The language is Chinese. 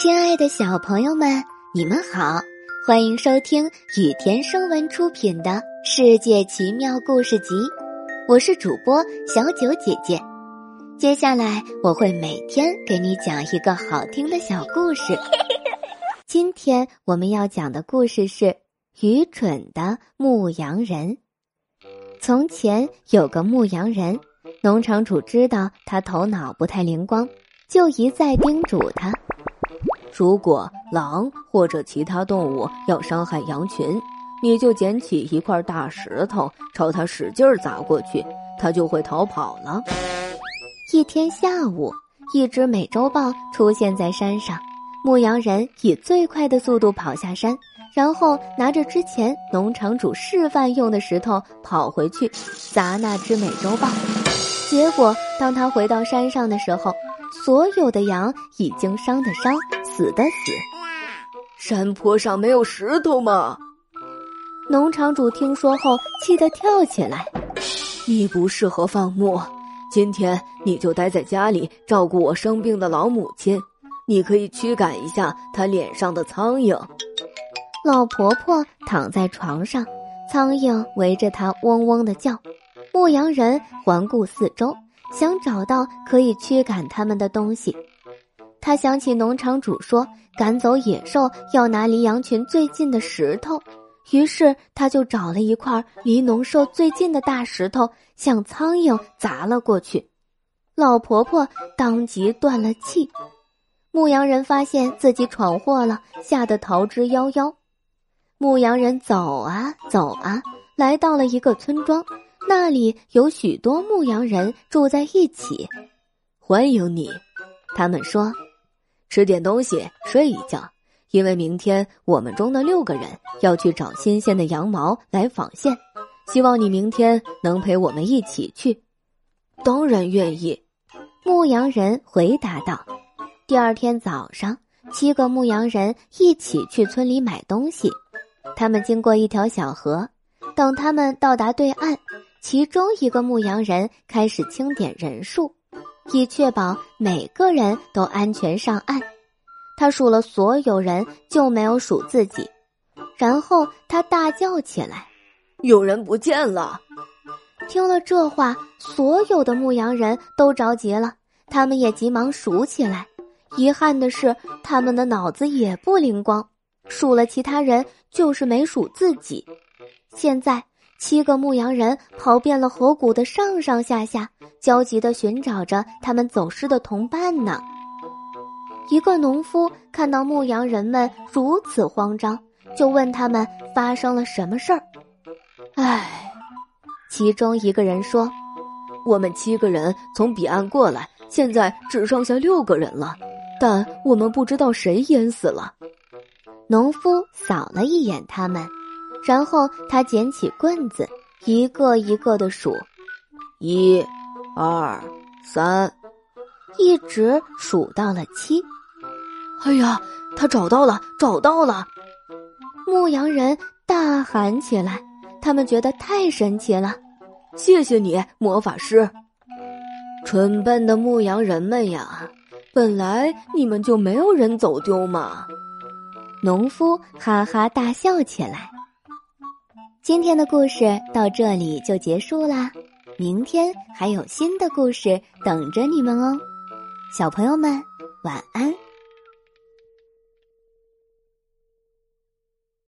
亲爱的小朋友们，你们好，欢迎收听雨田声文出品的《世界奇妙故事集》，我是主播小九姐姐。接下来我会每天给你讲一个好听的小故事。今天我们要讲的故事是《愚蠢的牧羊人》。从前有个牧羊人，农场主知道他头脑不太灵光，就一再叮嘱他。如果狼或者其他动物要伤害羊群，你就捡起一块大石头，朝它使劲砸过去，它就会逃跑了。一天下午，一只美洲豹出现在山上，牧羊人以最快的速度跑下山，然后拿着之前农场主示范用的石头跑回去砸那只美洲豹。结果，当他回到山上的时候，所有的羊已经伤的伤。死的死，山坡上没有石头吗？农场主听说后气得跳起来：“你不适合放牧，今天你就待在家里照顾我生病的老母亲。你可以驱赶一下她脸上的苍蝇。”老婆婆躺在床上，苍蝇围着她嗡嗡的叫。牧羊人环顾四周，想找到可以驱赶他们的东西。他想起农场主说赶走野兽要拿离羊群最近的石头，于是他就找了一块离农舍最近的大石头，向苍蝇砸了过去。老婆婆当即断了气。牧羊人发现自己闯祸了，吓得逃之夭夭。牧羊人走啊走啊，来到了一个村庄，那里有许多牧羊人住在一起。欢迎你，他们说。吃点东西，睡一觉，因为明天我们中的六个人要去找新鲜的羊毛来纺线，希望你明天能陪我们一起去。当然愿意，牧羊人回答道。第二天早上，七个牧羊人一起去村里买东西。他们经过一条小河，等他们到达对岸，其中一个牧羊人开始清点人数。以确保每个人都安全上岸，他数了所有人，就没有数自己。然后他大叫起来：“有人不见了！”听了这话，所有的牧羊人都着急了，他们也急忙数起来。遗憾的是，他们的脑子也不灵光，数了其他人，就是没数自己。现在。七个牧羊人跑遍了河谷的上上下下，焦急地寻找着他们走失的同伴呢。一个农夫看到牧羊人们如此慌张，就问他们发生了什么事儿。唉，其中一个人说：“我们七个人从彼岸过来，现在只剩下六个人了，但我们不知道谁淹死了。”农夫扫了一眼他们。然后他捡起棍子，一个一个的数，一、二、三，一直数到了七。哎呀，他找到了，找到了！牧羊人大喊起来，他们觉得太神奇了。谢谢你，魔法师！蠢笨的牧羊人们呀，本来你们就没有人走丢嘛！农夫哈哈大笑起来。今天的故事到这里就结束啦，明天还有新的故事等着你们哦，小朋友们晚安。